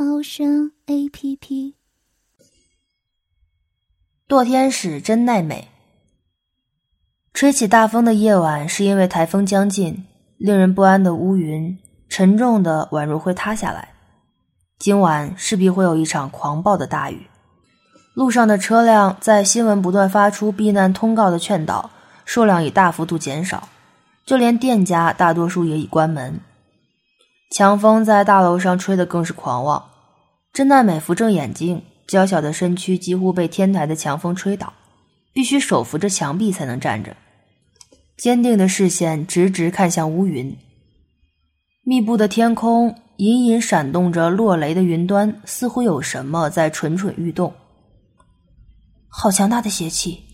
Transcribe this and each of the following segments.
猫声 A P P。堕天使真奈美。吹起大风的夜晚，是因为台风将近，令人不安的乌云沉重的宛如会塌下来。今晚势必会有一场狂暴的大雨。路上的车辆在新闻不断发出避难通告的劝导，数量已大幅度减少。就连店家大多数也已关门，强风在大楼上吹得更是狂妄。真奈美扶正眼睛，娇小的身躯几乎被天台的强风吹倒，必须手扶着墙壁才能站着。坚定的视线直直看向乌云，密布的天空隐隐闪动着落雷的云端，似乎有什么在蠢蠢欲动。好强大的邪气！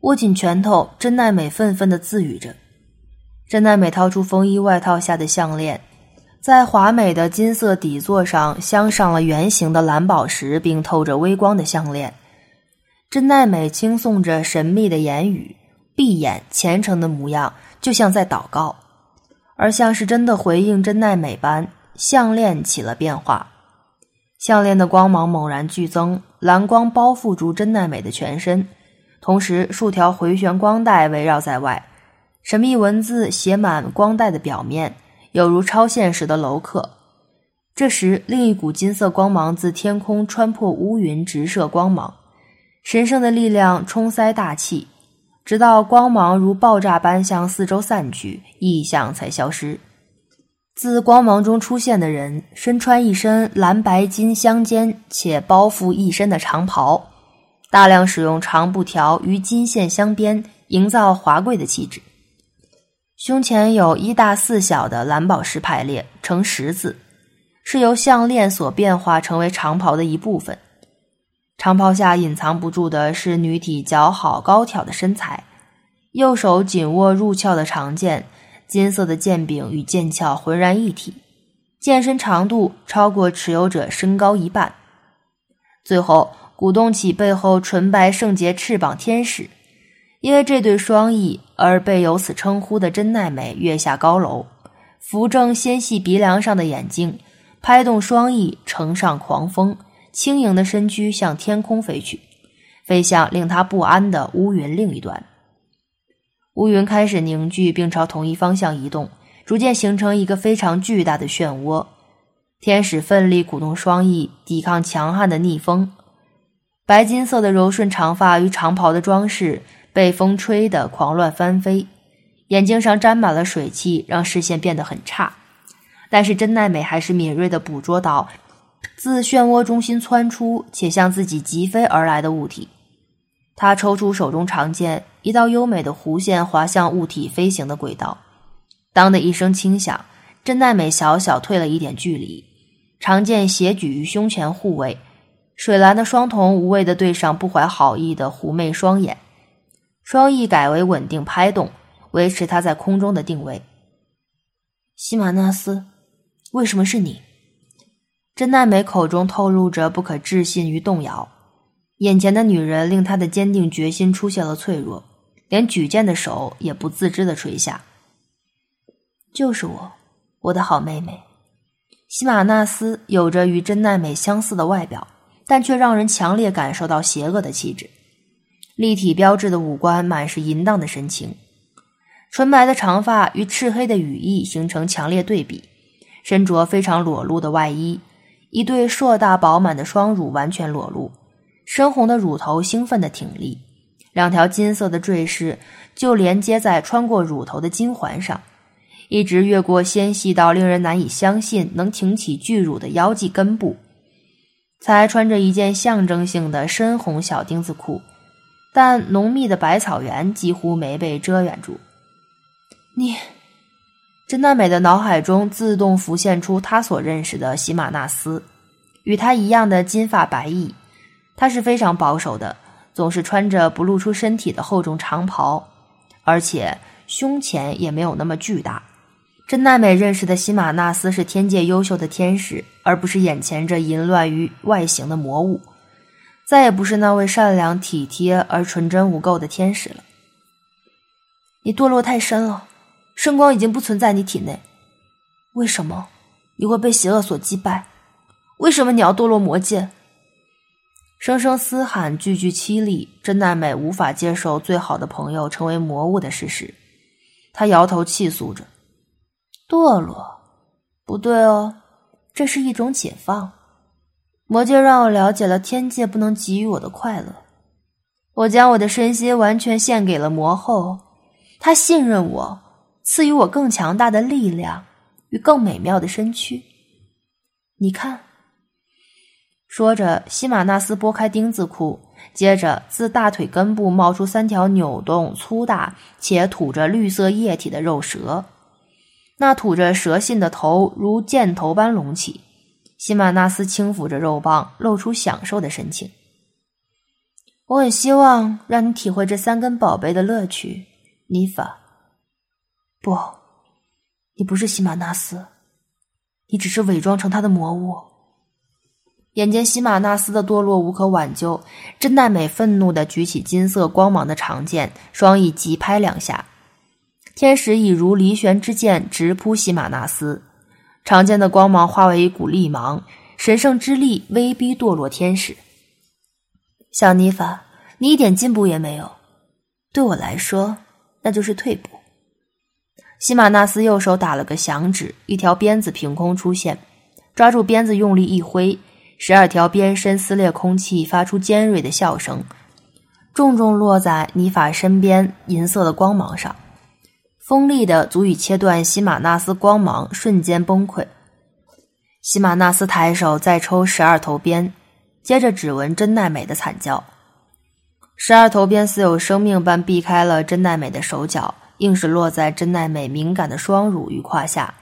握紧拳头，真奈美愤愤地自语着。真奈美掏出风衣外套下的项链，在华美的金色底座上镶上了圆形的蓝宝石，并透着微光的项链。真奈美轻诵着神秘的言语，闭眼虔诚的模样，就像在祷告，而像是真的回应真奈美般，项链起了变化。项链的光芒猛然剧增，蓝光包覆住真奈美的全身，同时数条回旋光带围绕在外。神秘文字写满光带的表面，有如超现实的楼客。这时，另一股金色光芒自天空穿破乌云，直射光芒。神圣的力量冲塞大气，直到光芒如爆炸般向四周散去，异象才消失。自光芒中出现的人，身穿一身蓝白金相间且包覆一身的长袍，大量使用长布条与金线镶边，营造华贵的气质。胸前有一大四小的蓝宝石排列成十字，是由项链所变化成为长袍的一部分。长袍下隐藏不住的是女体姣好高挑的身材，右手紧握入鞘的长剑，金色的剑柄与剑鞘浑然一体，剑身长度超过持有者身高一半。最后鼓动起背后纯白圣洁翅膀天使。因为这对双翼而被由此称呼的真奈美跃下高楼，扶正纤细鼻梁上的眼睛，拍动双翼乘上狂风，轻盈的身躯向天空飞去，飞向令他不安的乌云另一端。乌云开始凝聚，并朝同一方向移动，逐渐形成一个非常巨大的漩涡。天使奋力鼓动双翼，抵抗强悍的逆风。白金色的柔顺长发与长袍的装饰。被风吹得狂乱翻飞，眼睛上沾满了水汽，让视线变得很差。但是真奈美还是敏锐地捕捉到自漩涡中心窜出且向自己疾飞而来的物体。他抽出手中长剑，一道优美的弧线划向物体飞行的轨道。当的一声轻响，真奈美小小退了一点距离，长剑斜举于胸前护卫。水蓝的双瞳无畏地对上不怀好意的狐媚双眼。双翼改为稳定拍动，维持它在空中的定位。西马纳斯，为什么是你？真奈美口中透露着不可置信与动摇。眼前的女人令她的坚定决心出现了脆弱，连举剑的手也不自知的垂下。就是我，我的好妹妹。西马纳斯有着与真奈美相似的外表，但却让人强烈感受到邪恶的气质。立体标志的五官满是淫荡的神情，纯白的长发与赤黑的羽翼形成强烈对比，身着非常裸露的外衣，一对硕大饱满的双乳完全裸露，深红的乳头兴奋的挺立，两条金色的坠饰就连接在穿过乳头的金环上，一直越过纤细到令人难以相信能挺起巨乳的腰际根部，才穿着一件象征性的深红小丁字裤。但浓密的百草园几乎没被遮掩住。你，真奈美的脑海中自动浮现出她所认识的喜马纳斯，与他一样的金发白翼。他是非常保守的，总是穿着不露出身体的厚重长袍，而且胸前也没有那么巨大。真奈美认识的西马纳斯是天界优秀的天使，而不是眼前这淫乱于外形的魔物，再也不是那位善良体贴而纯真无垢的天使了。你堕落太深了，圣光已经不存在你体内。为什么你会被邪恶所击败？为什么你要堕落魔界？声声嘶喊，句句凄厉。真奈美无法接受最好的朋友成为魔物的事实，她摇头泣诉着。堕落，不对哦，这是一种解放。魔界让我了解了天界不能给予我的快乐。我将我的身心完全献给了魔后，她信任我，赐予我更强大的力量与更美妙的身躯。你看，说着，西马纳斯拨开钉子裤，接着自大腿根部冒出三条扭动、粗大且吐着绿色液体的肉蛇。那吐着蛇信的头如箭头般隆起，西马纳斯轻抚着肉棒，露出享受的神情。我很希望让你体会这三根宝贝的乐趣，妮法。不，你不是西马纳斯，你只是伪装成他的魔物。眼见西马纳斯的堕落无可挽救，真奈美愤怒的举起金色光芒的长剑，双翼急拍两下。天使已如离弦之箭直扑西马纳斯，长剑的光芒化为一股力芒，神圣之力威逼堕落天使。小妮法，你一点进步也没有，对我来说那就是退步。西马纳斯右手打了个响指，一条鞭子凭空出现，抓住鞭子用力一挥，十二条鞭身撕裂空气，发出尖锐的笑声，重重落在妮法身边银色的光芒上。锋利的足以切断西马纳斯光芒，瞬间崩溃。西马纳斯抬手再抽十二头鞭，接着只闻真奈美的惨叫。十二头鞭似有生命般避开了真奈美的手脚，硬是落在真奈美敏感的双乳与胯下，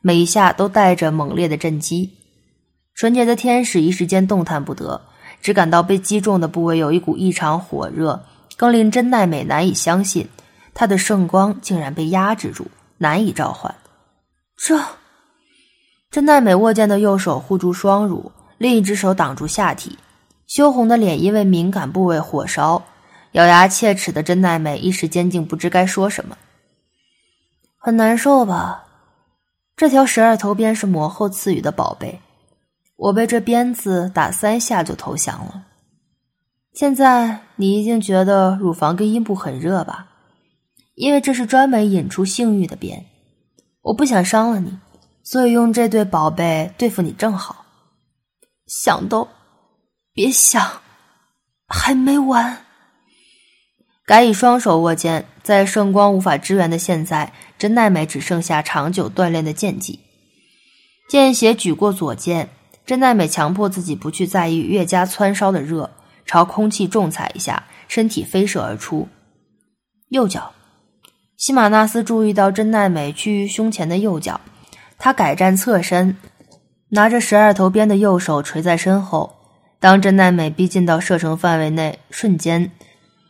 每一下都带着猛烈的震击。纯洁的天使一时间动弹不得，只感到被击中的部位有一股异常火热，更令真奈美难以相信。他的圣光竟然被压制住，难以召唤。这，真奈美握剑的右手护住双乳，另一只手挡住下体，羞红的脸因为敏感部位火烧，咬牙切齿的真奈美一时间竟不知该说什么。很难受吧？这条十二头鞭是魔后赐予的宝贝，我被这鞭子打三下就投降了。现在你一定觉得乳房跟阴部很热吧？因为这是专门引出性欲的鞭，我不想伤了你，所以用这对宝贝对付你正好。想都别想，还没完。改以双手握剑，在圣光无法支援的现在，真奈美只剩下长久锻炼的剑技。剑斜举过左剑，真奈美强迫自己不去在意越加蹿烧的热，朝空气重踩一下，身体飞射而出，右脚。西马纳斯注意到真奈美趋于胸前的右脚，他改站侧身，拿着十二头鞭的右手垂在身后。当真奈美逼近到射程范围内，瞬间，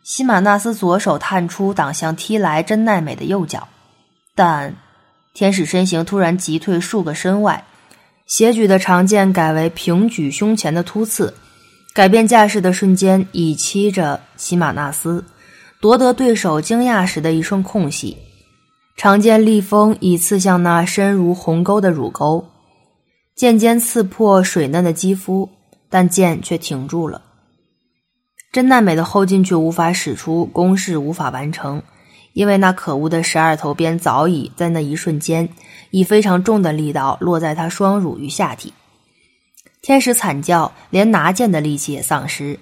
西马纳斯左手探出挡向踢来真奈美的右脚，但天使身形突然急退数个身外，斜举的长剑改为平举胸前的突刺，改变架势的瞬间，已欺着西马纳斯。夺得对手惊讶时的一瞬空隙，长剑利锋已刺向那深如鸿沟的乳沟，剑尖刺破水嫩的肌肤，但剑却停住了。真奈美的后劲却无法使出，攻势无法完成，因为那可恶的十二头鞭早已在那一瞬间以非常重的力道落在他双乳与下体。天使惨叫，连拿剑的力气也丧失，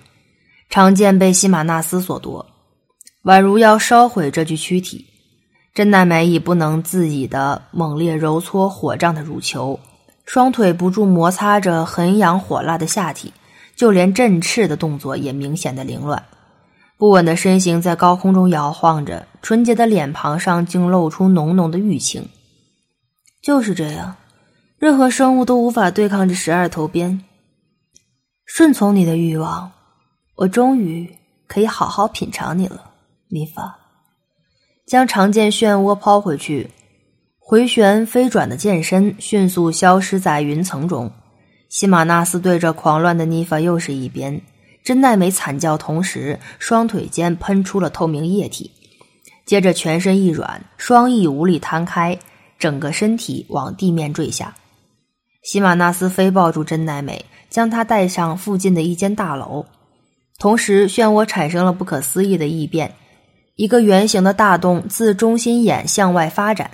长剑被西马纳斯所夺。宛如要烧毁这具躯体，真奈美已不能自已的猛烈揉搓火胀的乳球，双腿不住摩擦着很痒火辣的下体，就连振翅的动作也明显的凌乱，不稳的身形在高空中摇晃着，纯洁的脸庞上竟露出浓浓的欲情。就是这样，任何生物都无法对抗这十二头鞭。顺从你的欲望，我终于可以好好品尝你了，米法。将长剑漩涡抛回去，回旋飞转的剑身迅速消失在云层中。西马纳斯对着狂乱的妮法又是一鞭，真奈美惨叫，同时双腿间喷出了透明液体，接着全身一软，双翼无力摊开，整个身体往地面坠下。西马纳斯飞抱住真奈美，将她带上附近的一间大楼，同时漩涡产生了不可思议的异变，一个圆形的大洞自中心眼向外发展，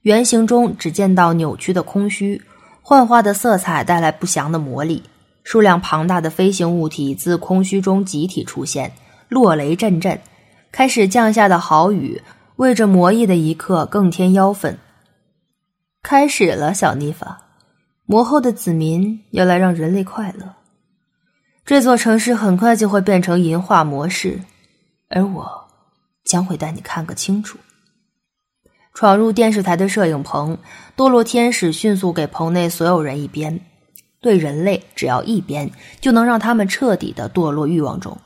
圆形中只见到扭曲的空虚。幻化的色彩带来不祥的魔力，数量庞大的飞行物体自空虚中集体出现，落雷阵阵，开始降下的豪雨为这魔翼的一刻更添妖氛。开始了，小妮法，魔后的子民要来让人类快乐。这座城市很快就会变成银化模式，而我将会带你看个清楚。闯入电视台的摄影棚，堕落天使迅速给棚内所有人一鞭。对人类，只要一鞭，就能让他们彻底的堕落欲望中。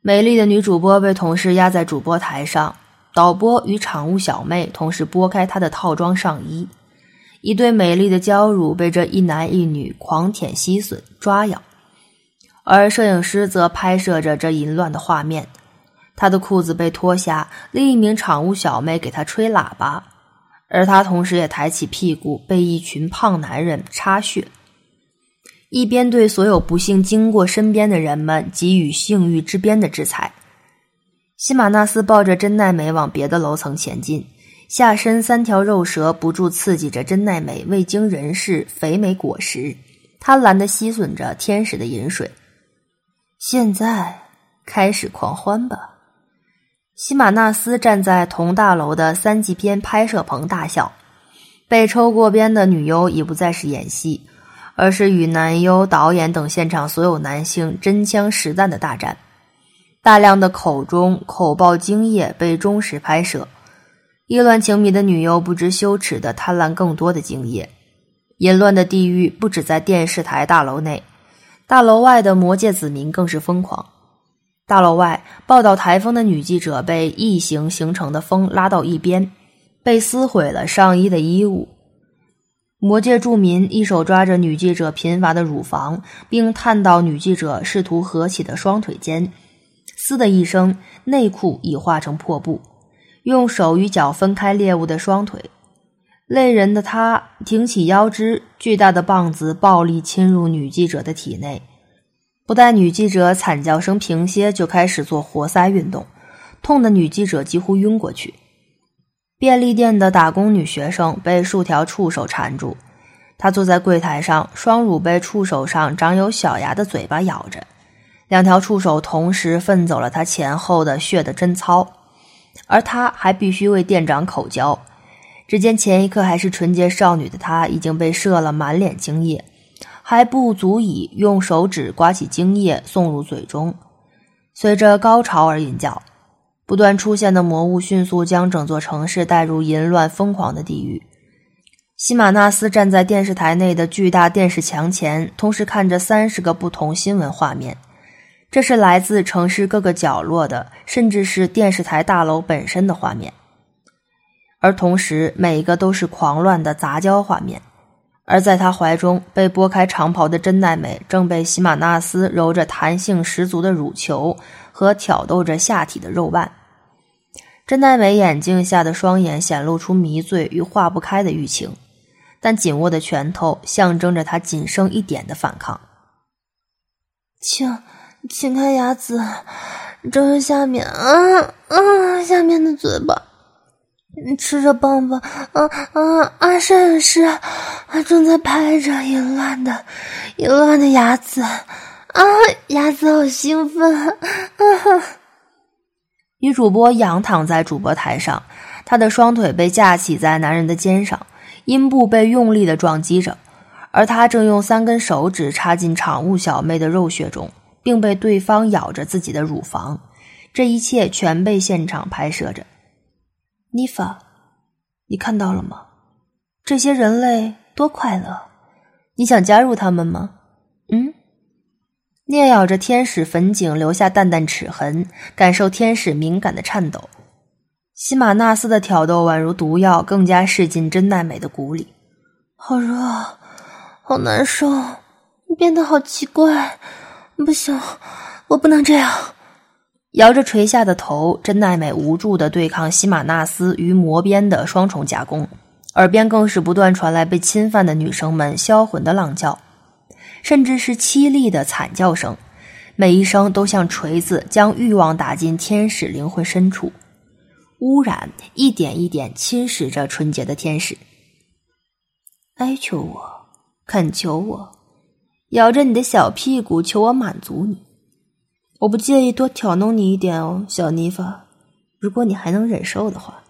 美丽的女主播被同事压在主播台上，导播与场务小妹同时拨开她的套装上衣，一对美丽的娇乳被这一男一女狂舔、吸吮、抓咬，而摄影师则拍摄着这淫乱的画面。他的裤子被脱下，另一名场务小妹给他吹喇叭，而他同时也抬起屁股，被一群胖男人插血，一边对所有不幸经过身边的人们给予性欲之鞭的制裁。西马纳斯抱着真奈美往别的楼层前进，下身三条肉蛇不住刺激着真奈美未经人事肥美果实，贪婪的吸吮着天使的饮水。现在开始狂欢吧。西马纳斯站在同大楼的三级片拍摄棚大笑，被抽过鞭的女优已不再是演戏，而是与男优、导演等现场所有男性真枪实弹的大战。大量的口中口爆精液被忠实拍摄，意乱情迷的女优不知羞耻的贪婪更多的精液。淫乱的地狱不止在电视台大楼内，大楼外的魔界子民更是疯狂。大楼外报道台风的女记者被异形形成的风拉到一边，被撕毁了上衣的衣物。魔界住民一手抓着女记者贫乏的乳房，并探到女记者试图合起的双腿间，嘶的一声，内裤已化成破布。用手与脚分开猎物的双腿，累人的他挺起腰肢，巨大的棒子暴力侵入女记者的体内。不待女记者惨叫声平歇，就开始做活塞运动，痛的女记者几乎晕过去。便利店的打工女学生被数条触手缠住，她坐在柜台上，双乳被触手上长有小牙的嘴巴咬着，两条触手同时奋走了她前后的血的贞操，而她还必须为店长口交。只见前一刻还是纯洁少女的她，已经被射了满脸精液。还不足以用手指刮起精液送入嘴中，随着高潮而引叫，不断出现的魔物迅速将整座城市带入淫乱疯狂的地狱。西马纳斯站在电视台内的巨大电视墙前，同时看着三十个不同新闻画面，这是来自城市各个角落的，甚至是电视台大楼本身的画面，而同时每一个都是狂乱的杂交画面。而在他怀中被拨开长袍的真奈美，正被西马纳斯揉着弹性十足的乳球和挑逗着下体的肉腕。真奈美眼睛下的双眼显露出迷醉与化不开的欲情，但紧握的拳头象征着他仅剩一点的反抗。请，请开牙子，这是下面啊啊下面的嘴巴。吃着棒棒，啊啊啊！摄影师，正在拍着淫乱的、淫乱的牙子，啊，牙子好兴奋！啊！女主播仰躺在主播台上，她的双腿被架起在男人的肩上，阴部被用力的撞击着，而她正用三根手指插进场务小妹的肉穴中，并被对方咬着自己的乳房。这一切全被现场拍摄着。妮法，你看到了吗？这些人类多快乐！你想加入他们吗？嗯，啮咬着天使粉颈，留下淡淡齿痕，感受天使敏感的颤抖。西马纳斯的挑逗宛如毒药，更加噬进真奈美的骨里。好热，好难受，你变得好奇怪。不行，我不能这样。摇着垂下的头，真奈美无助的对抗西马纳斯与魔鞭的双重夹攻，耳边更是不断传来被侵犯的女生们销魂的浪叫。甚至是凄厉的惨叫声，每一声都像锤子，将欲望打进天使灵魂深处，污染一点一点侵蚀着纯洁的天使。哀求我，恳求我，摇着你的小屁股，求我满足你。我不介意多挑弄你一点哦，小妮法，如果你还能忍受的话。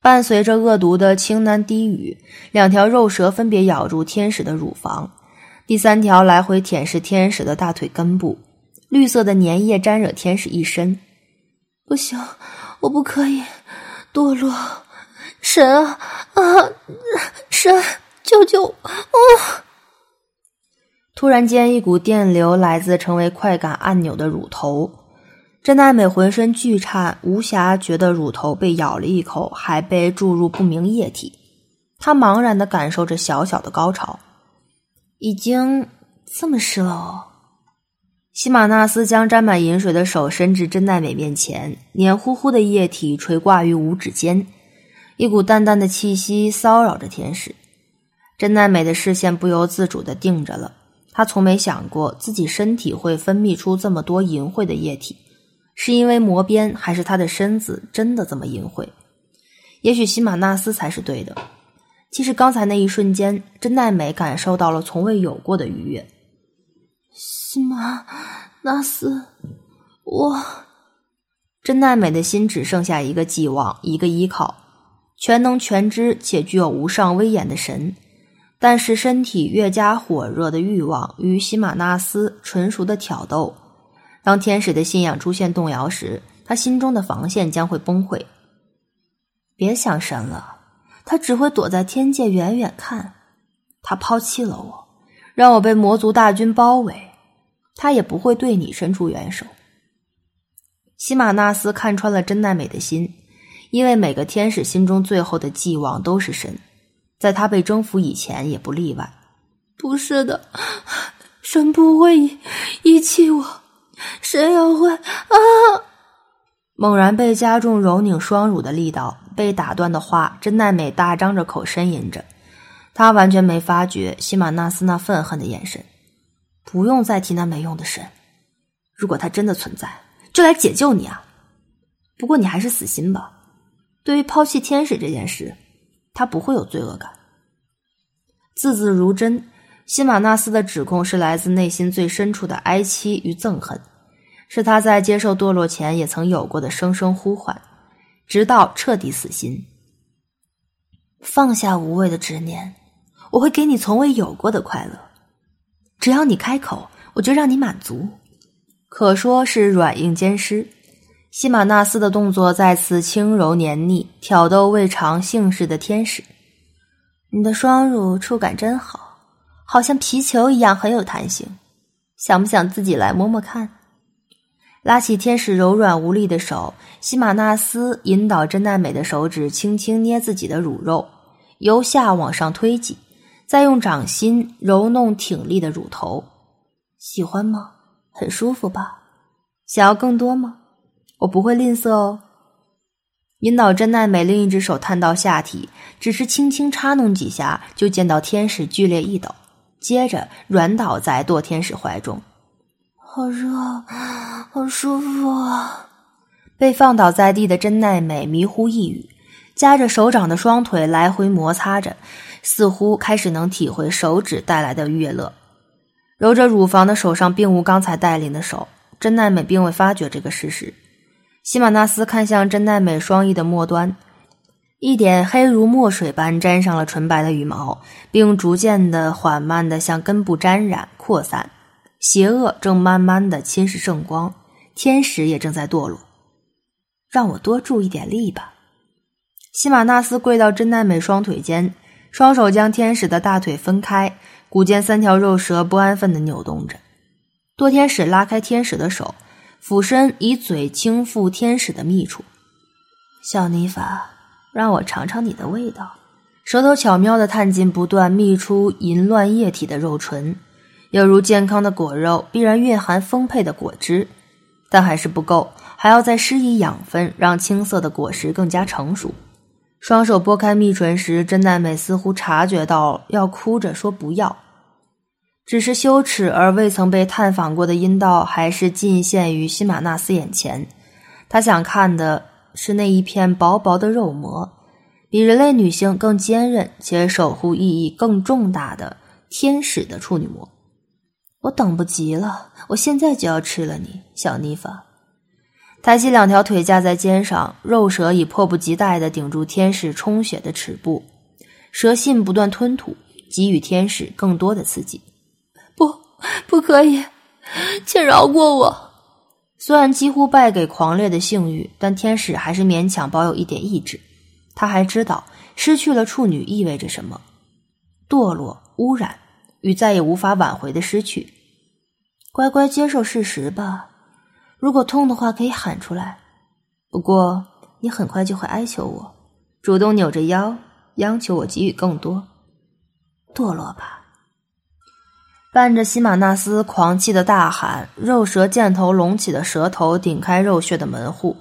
伴随着恶毒的轻喃低语，两条肉蛇分别咬住天使的乳房。第三条来回舔舐天使的大腿根部，绿色的粘液沾惹天使一身。不行，我不可以堕落！神啊啊！神，救救我！突然间，一股电流来自成为快感按钮的乳头。真奈美浑身剧颤，无暇觉得乳头被咬了一口，还被注入不明液体。她茫然的感受着小小的高潮。已经这么湿了哦！西马纳斯将沾满饮水的手伸至真奈美面前，黏糊糊的液体垂挂于五指间，一股淡淡的气息骚扰着天使。真奈美的视线不由自主的定着了。他从没想过自己身体会分泌出这么多淫秽的液体，是因为魔鞭，还是他的身子真的这么淫秽？也许西马纳斯才是对的。其实刚才那一瞬间，真奈美感受到了从未有过的愉悦。西马纳斯，我真奈美的心只剩下一个寄望，一个依靠，全能全知且具有无上威严的神。但是身体越加火热的欲望与西马纳斯纯熟的挑逗，当天使的信仰出现动摇时，他心中的防线将会崩溃。别想神了。他只会躲在天界远远看，他抛弃了我，让我被魔族大军包围。他也不会对你伸出援手。西马纳斯看穿了真奈美的心，因为每个天使心中最后的寄望都是神，在他被征服以前也不例外。不是的，神不会遗遗弃我，神也会啊！猛然被加重揉拧双乳的力道，被打断的话，真奈美大张着口呻吟着。她完全没发觉西马纳斯那愤恨的眼神。不用再提那没用的神，如果他真的存在，就来解救你啊！不过你还是死心吧。对于抛弃天使这件事，他不会有罪恶感。字字如真，西马纳斯的指控是来自内心最深处的哀戚与憎恨。是他在接受堕落前也曾有过的声声呼唤，直到彻底死心，放下无谓的执念，我会给你从未有过的快乐。只要你开口，我就让你满足。可说是软硬兼施。西马纳斯的动作再次轻柔黏腻，挑逗未尝性事的天使。你的双乳触感真好，好像皮球一样很有弹性。想不想自己来摸摸看？拉起天使柔软无力的手，西马纳斯引导真奈美的手指轻轻捏自己的乳肉，由下往上推挤，再用掌心揉弄挺立的乳头。喜欢吗？很舒服吧？想要更多吗？我不会吝啬哦。引导真奈美另一只手探到下体，只是轻轻插弄几下，就见到天使剧烈一抖，接着软倒在堕天使怀中。好热，好舒服啊！被放倒在地的真奈美迷糊一语，夹着手掌的双腿来回摩擦着，似乎开始能体会手指带来的悦乐。揉着乳房的手上并无刚才带领的手，真奈美并未发觉这个事实。西马纳斯看向真奈美双翼的末端，一点黑如墨水般沾上了纯白的羽毛，并逐渐的、缓慢的向根部沾染扩散。邪恶正慢慢的侵蚀圣光，天使也正在堕落。让我多助一点力吧。西马纳斯跪到真奈美双腿间，双手将天使的大腿分开，骨间三条肉蛇不安分的扭动着。堕天使拉开天使的手，俯身以嘴轻抚天使的密处。小妮法，让我尝尝你的味道。舌头巧妙的探进不断泌出淫乱液体的肉唇，犹如健康的果肉必然蕴含丰沛的果汁，但还是不够，还要再施以养分，让青涩的果实更加成熟。双手拨开蜜唇时，真奈美似乎察觉到，要哭着说不要。只是羞耻而未曾被探访过的阴道，还是尽现于西马纳斯眼前。他想看的是那一片薄薄的肉膜，比人类女性更坚韧且守护意义更重大的天使的处女膜。我等不及了，我现在就要吃了你，小妮法。抬起两条腿架在肩上，肉蛇已迫不及待地顶住天使充血的齿部，蛇信不断吞吐，给予天使更多的刺激。不，不可以，请饶过我。虽然几乎败给狂烈的性欲，但天使还是勉强保有一点意志。他还知道失去了处女意味着什么：堕落、污染与再也无法挽回的失去。乖乖接受事实吧。如果痛的话，可以喊出来。不过你很快就会哀求我，主动扭着腰，央求我给予更多。堕落吧。伴着西马纳斯狂气的大喊，肉蛇箭头隆起的舌头顶开肉穴的门户，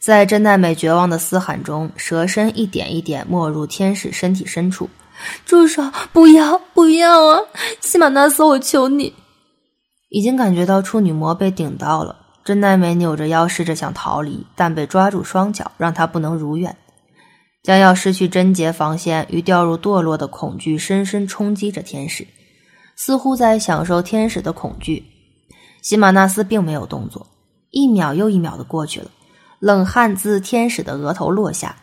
在真奈美绝望的嘶喊中，蛇身一点一点没入天使身体深处。住手！不要，不要啊！西马纳斯，我求你！已经感觉到处女膜被顶到了，真奈美扭着腰试着想逃离，但被抓住双脚，让她不能如愿。将要失去贞洁防线与掉入堕落的恐惧深深冲击着天使。似乎在享受天使的恐惧，西马纳斯并没有动作。一秒又一秒的过去了，冷汗自天使的额头落下，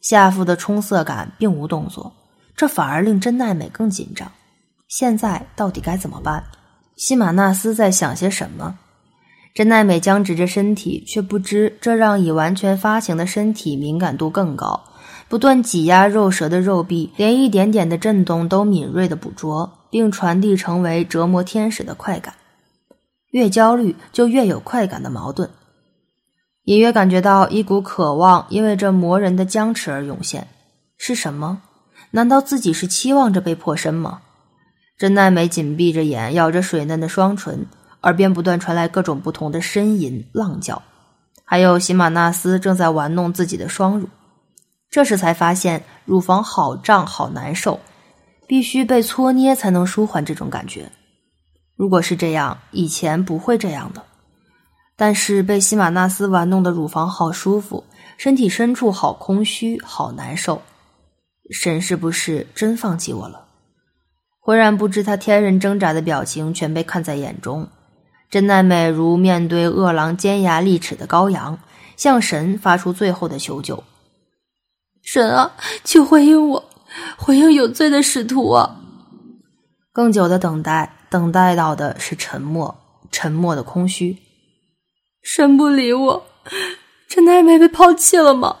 下腹的充塞感并无动作，这反而令真奈美更紧张。现在到底该怎么办？西马纳斯在想些什么？真奈美僵直着身体，却不知这让已完全发情的身体敏感度更高，不断挤压肉舌的肉壁，连一点点的震动都敏锐的捕捉。并传递成为折磨天使的快感，越焦虑就越有快感的矛盾，隐约感觉到一股渴望因为这磨人的僵持而涌现。是什么？难道自己是期望着被破身吗？真奈美紧闭着眼，咬着水嫩的双唇，耳边不断传来各种不同的呻吟、浪叫，还有喜马纳斯正在玩弄自己的双乳。这时才发现乳房好胀，好难受。必须被搓捏才能舒缓这种感觉。如果是这样，以前不会这样的。但是被西马纳斯玩弄的乳房好舒服，身体深处好空虚，好难受。神是不是真放弃我了？浑然不知他天人挣扎的表情全被看在眼中。真奈美如面对饿狼尖牙利齿的羔羊，向神发出最后的求救：“神啊，请回应我！”回应有罪的使徒啊！更久的等待，等待到的是沉默，沉默的空虚。神不理我，真奈美被抛弃了吗？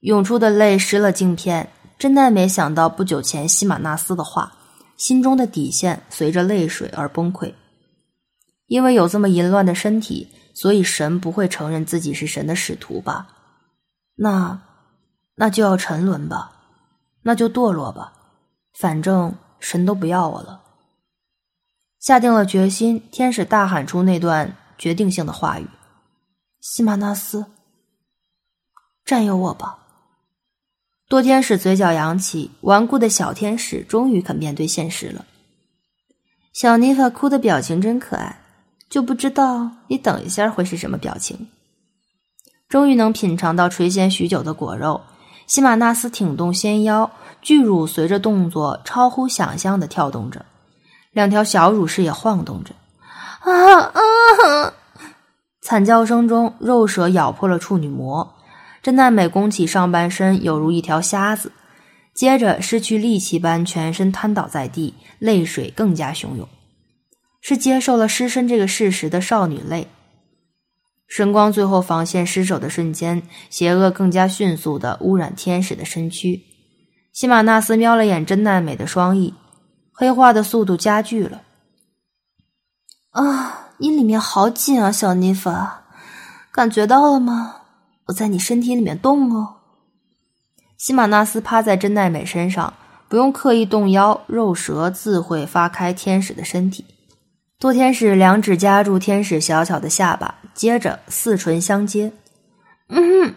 涌出的泪湿了镜片。真奈美想到不久前西马纳斯的话，心中的底线随着泪水而崩溃。因为有这么淫乱的身体，所以神不会承认自己是神的使徒吧？那，那就要沉沦吧。那就堕落吧，反正神都不要我了。下定了决心，天使大喊出那段决定性的话语：“西马纳斯，占有我吧。”多天使嘴角扬起，顽固的小天使终于肯面对现实了。小妮法哭的表情真可爱，就不知道你等一下会是什么表情。终于能品尝到垂涎许久的果肉。西马纳斯挺动纤腰，巨乳随着动作超乎想象的跳动着，两条小乳室也晃动着。啊啊！惨叫声中，肉蛇咬破了处女膜。真奈美弓起上半身，有如一条瞎子，接着失去力气般全身瘫倒在地，泪水更加汹涌，是接受了失身这个事实的少女泪。神光最后防线失守的瞬间，邪恶更加迅速的污染天使的身躯。西马纳斯瞄了眼真奈美的双翼，黑化的速度加剧了。啊，你里面好紧啊，小妮法，感觉到了吗？我在你身体里面动哦。西马纳斯趴在真奈美身上，不用刻意动腰，肉舌自会发开天使的身体。多天使两指夹住天使小巧的下巴，接着四唇相接。嗯哼，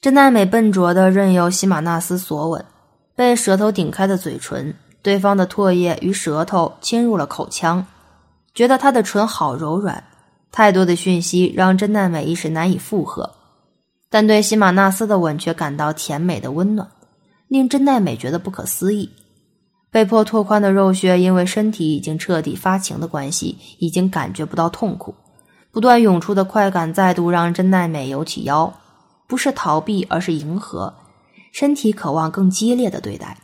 真奈美笨拙的任由西马纳斯索吻，被舌头顶开的嘴唇，对方的唾液与舌头侵入了口腔，觉得他的唇好柔软。太多的讯息让真奈美一时难以负荷，但对西马纳斯的吻却感到甜美的温暖，令真奈美觉得不可思议。被迫拓宽的肉穴因为身体已经彻底发情的关系，已经感觉不到痛苦。不断涌出的快感再度让真奈美扭起腰，不是逃避，而是迎合，身体渴望更激烈的对待，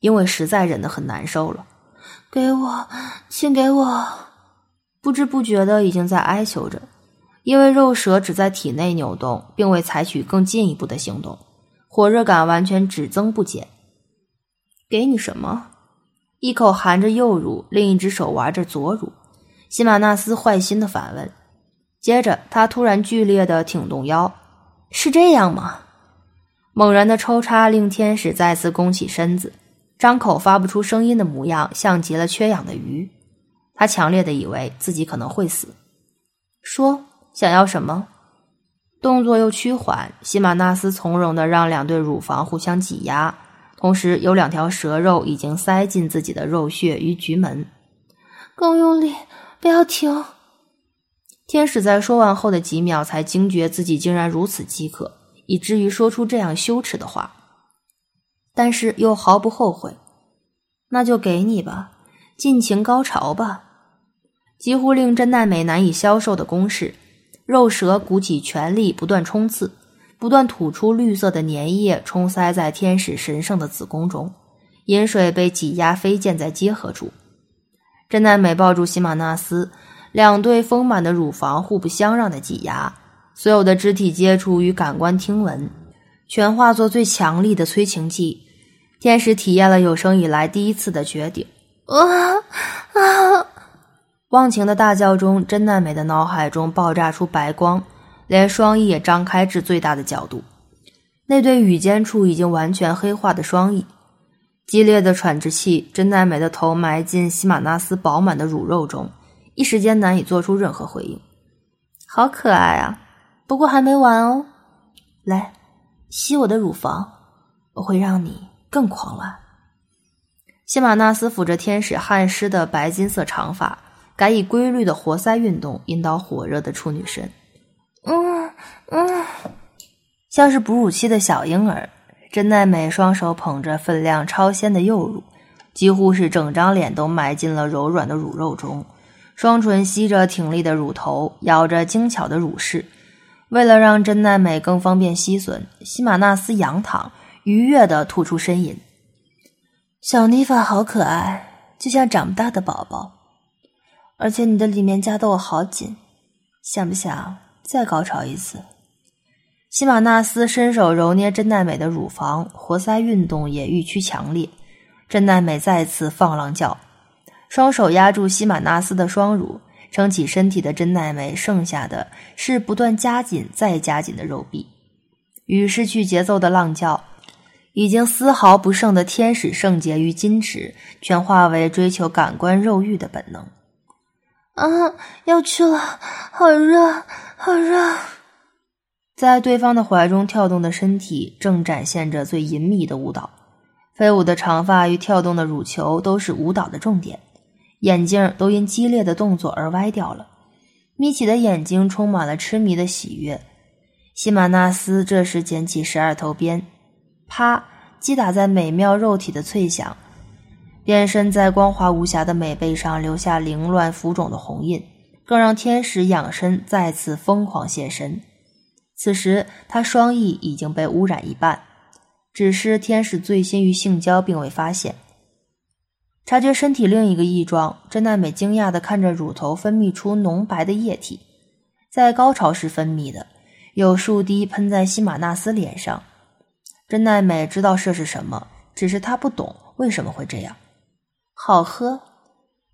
因为实在忍得很难受了。给我，请给我。不知不觉的已经在哀求着，因为肉蛇只在体内扭动，并未采取更进一步的行动，火热感完全只增不减。给你什么？一口含着右乳，另一只手玩着左乳。西马纳斯坏心的反问，接着他突然剧烈的挺动腰，是这样吗？猛然的抽插令天使再次弓起身子，张口发不出声音的模样，像极了缺氧的鱼。他强烈的以为自己可能会死，说：“想要什么？”动作又趋缓，西马纳斯从容的让两对乳房互相挤压，同时有两条蛇肉已经塞进自己的肉穴与菊门。更用力，不要停！天使在说完后的几秒才惊觉自己竟然如此饥渴，以至于说出这样羞耻的话，但是又毫不后悔。那就给你吧。尽情高潮吧！几乎令真奈美难以消受的攻势，肉蛇鼓起全力，不断冲刺，不断吐出绿色的粘液，冲塞在天使神圣的子宫中。饮水被挤压飞溅在结合处。真奈美抱住西马纳斯，两对丰满的乳房互不相让的挤压，所有的肢体接触与感官听闻，全化作最强力的催情剂。天使体验了有生以来第一次的绝顶。啊啊！忘情的大叫中，真奈美的脑海中爆炸出白光，连双翼也张开至最大的角度。那对羽尖处已经完全黑化的双翼，激烈的喘着气，真奈美的头埋进西马纳斯饱满的乳肉中，一时间难以做出任何回应。好可爱啊！不过还没完哦，来，吸我的乳房，我会让你更狂乱。西马纳斯抚着天使汗湿的白金色长发，改以规律的活塞运动引导火热的处女身。嗯嗯，像是哺乳期的小婴儿。真奈美双手捧着分量超鲜的幼乳，几乎是整张脸都埋进了柔软的乳肉中，双唇吸着挺立的乳头，咬着精巧的乳饰。为了让真奈美更方便吸吮，西马纳斯仰躺，愉悦的吐出呻吟。小妮法好可爱，就像长不大的宝宝，而且你的里面夹得我好紧，想不想再高潮一次？西马纳斯伸手揉捏真奈美的乳房，活塞运动也愈趋强烈。真奈美再次放浪叫，双手压住西马纳斯的双乳，撑起身体的真奈美剩下的是不断加紧再加紧的肉壁，与失去节奏的浪叫。已经丝毫不剩的天使圣洁与矜持，全化为追求感官肉欲的本能。啊，要去了，好热，好热！在对方的怀中跳动的身体，正展现着最隐秘的舞蹈。飞舞的长发与跳动的乳球都是舞蹈的重点，眼镜都因激烈的动作而歪掉了。眯起的眼睛充满了痴迷的喜悦。西马纳斯这时捡起十二头鞭。啪！击打在美妙肉体的脆响，变身在光滑无瑕的美背上留下凌乱浮肿的红印，更让天使仰身再次疯狂现身。此时他双翼已经被污染一半，只是天使醉心于性交，并未发现。察觉身体另一个异状，真奈美惊讶地看着乳头分泌出浓白的液体，在高潮时分泌的，有数滴喷在西马纳斯脸上。真奈美知道这是什么，只是她不懂为什么会这样。好喝，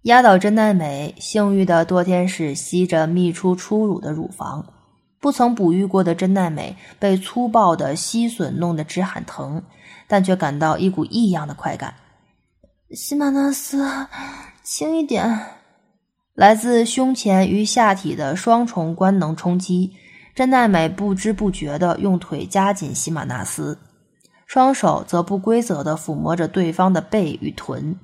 压倒真奈美幸运的多天使吸着泌出初乳的乳房，不曾哺育过的真奈美被粗暴的吸吮弄得直喊疼，但却感到一股异样的快感。西马纳斯，轻一点！来自胸前与下体的双重官能冲击，真奈美不知不觉地用腿夹紧西马纳斯，双手则不规则地抚摸着对方的背与臀。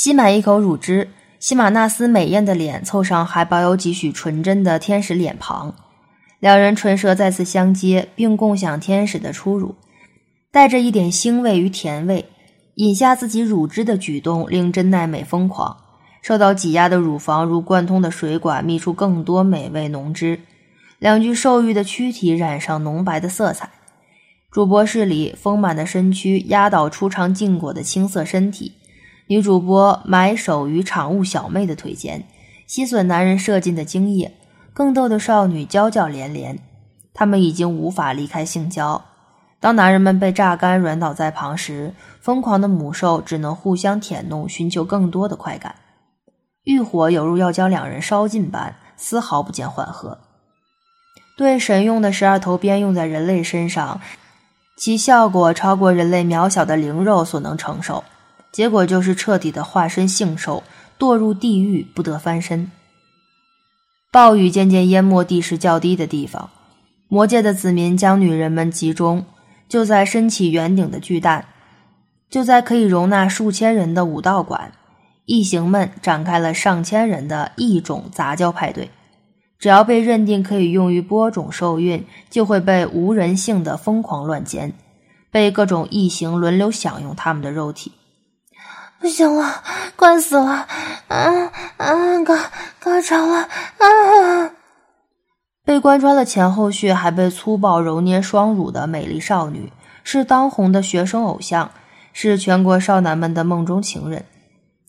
吸满一口乳汁，西马纳斯美艳的脸凑上还保有几许纯真的天使脸庞，两人唇舌再次相接，并共享天使的初乳，带着一点腥味与甜味。饮下自己乳汁的举动令真奈美疯狂，受到挤压的乳房如贯通的水管，泌出更多美味浓汁。两具受孕的躯体染上浓白的色彩，主播室里丰满的身躯压倒出场禁果的青涩身体。女主播埋首于场务小妹的腿间，吸吮男人射进的精液。更逗的少女娇叫连连，他们已经无法离开性交。当男人们被榨干软倒在旁时，疯狂的母兽只能互相舔弄，寻求更多的快感。欲火犹如要将两人烧尽般，丝毫不见缓和。对神用的十二头鞭用在人类身上，其效果超过人类渺小的灵肉所能承受。结果就是彻底的化身性兽，堕入地狱，不得翻身。暴雨渐渐淹没地势较低的地方，魔界的子民将女人们集中，就在升起圆顶的巨蛋，就在可以容纳数千人的武道馆，异形们展开了上千人的异种杂交派对。只要被认定可以用于播种受孕，就会被无人性的疯狂乱奸，被各种异形轮流享用他们的肉体。不行了，快死了！啊啊，高高潮了！啊！被贯穿了前后续，还被粗暴揉捏双乳的美丽少女，是当红的学生偶像，是全国少男们的梦中情人。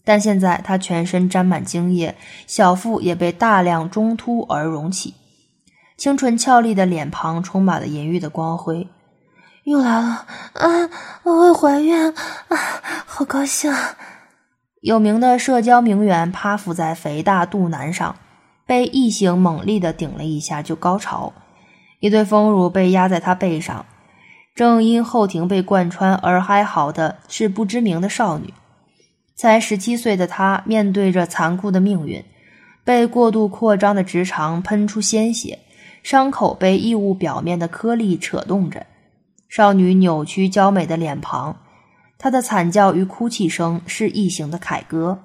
但现在她全身沾满精液，小腹也被大量中凸而隆起，清纯俏丽的脸庞充满了淫欲的光辉。又来了啊！我会怀孕啊！好高兴！有名的社交名媛趴伏在肥大肚腩上，被异形猛力的顶了一下就高潮。一对丰乳被压在她背上，正因后庭被贯穿而哀嚎的是不知名的少女。才十七岁的她面对着残酷的命运，被过度扩张的直肠喷出鲜血，伤口被异物表面的颗粒扯动着。少女扭曲娇美的脸庞，她的惨叫与哭泣声是异形的凯歌。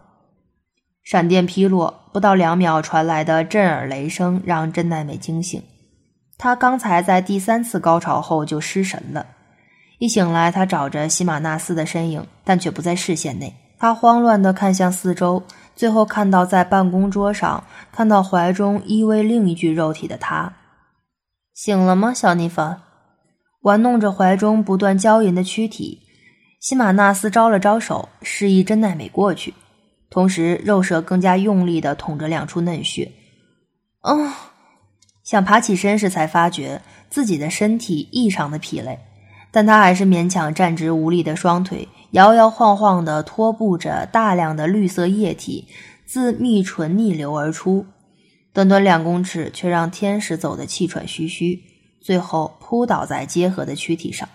闪电劈落，不到两秒传来的震耳雷声让真奈美惊醒。她刚才在第三次高潮后就失神了，一醒来，她找着西马纳斯的身影，但却不在视线内。她慌乱地看向四周，最后看到在办公桌上，看到怀中依偎另一具肉体的他。醒了吗，小妮芬？玩弄着怀中不断娇吟的躯体，西马纳斯招了招手，示意真奈美过去，同时肉舌更加用力的捅着两处嫩穴。哦，想爬起身时，才发觉自己的身体异常的疲累，但他还是勉强站直无力的双腿，摇摇晃晃的拖步着，大量的绿色液体自蜜唇逆流而出，短短两公尺，却让天使走得气喘吁吁。最后扑倒在结合的躯体上。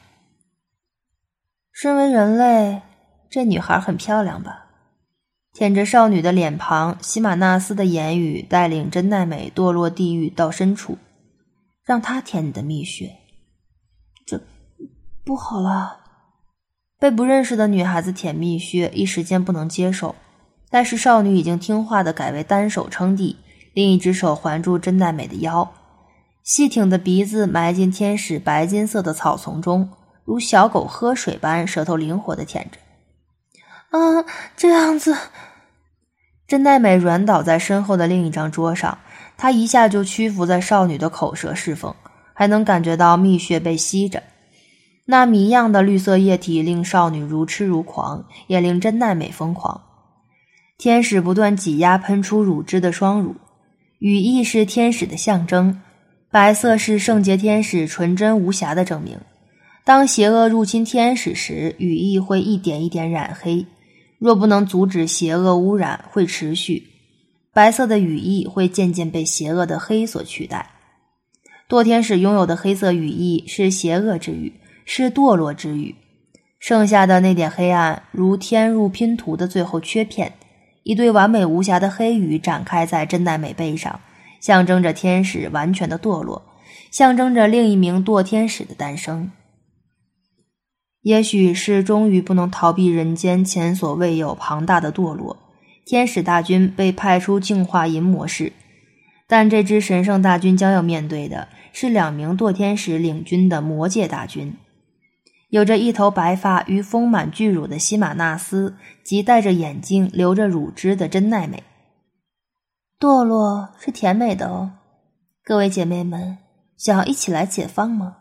身为人类，这女孩很漂亮吧？舔着少女的脸庞，西马纳斯的言语带领真奈美堕落地狱到深处，让她舔你的蜜穴。这不好了！被不认识的女孩子舔蜜穴，一时间不能接受。但是少女已经听话的改为单手撑地，另一只手环住真奈美的腰。细挺的鼻子埋进天使白金色的草丛中，如小狗喝水般，舌头灵活的舔着。啊，这样子！真奈美软倒在身后的另一张桌上，她一下就屈服在少女的口舌侍奉，还能感觉到蜜穴被吸着。那谜样的绿色液体令少女如痴如狂，也令真奈美疯狂。天使不断挤压喷出乳汁的双乳，羽翼是天使的象征。白色是圣洁天使纯真无瑕的证明。当邪恶入侵天使时，羽翼会一点一点染黑。若不能阻止邪恶污染，会持续。白色的羽翼会渐渐被邪恶的黑所取代。堕天使拥有的黑色羽翼是邪恶之羽，是堕落之羽。剩下的那点黑暗，如天入拼图的最后缺片。一对完美无瑕的黑羽展开在真奈美背上，象征着天使完全的堕落，象征着另一名堕天使的诞生。也许是终于不能逃避人间前所未有庞大的堕落，天使大军被派出净化银模式，但这支神圣大军将要面对的是两名堕天使领军的魔界大军。有着一头白发与丰满巨乳的西马纳斯，及戴着眼镜、流着乳汁的真奈美。堕落是甜美的哦，各位姐妹们，想要一起来解放吗？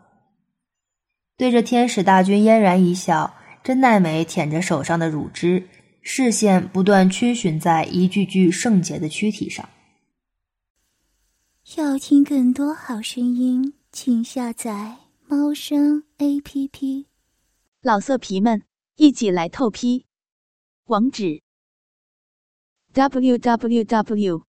对着天使大军嫣然一笑，真奈美舔着手上的乳汁，视线不断逡巡在一具具圣洁的躯体上。要听更多好声音，请下载猫声 A P P。老色皮们，一起来透批！网址：w w w.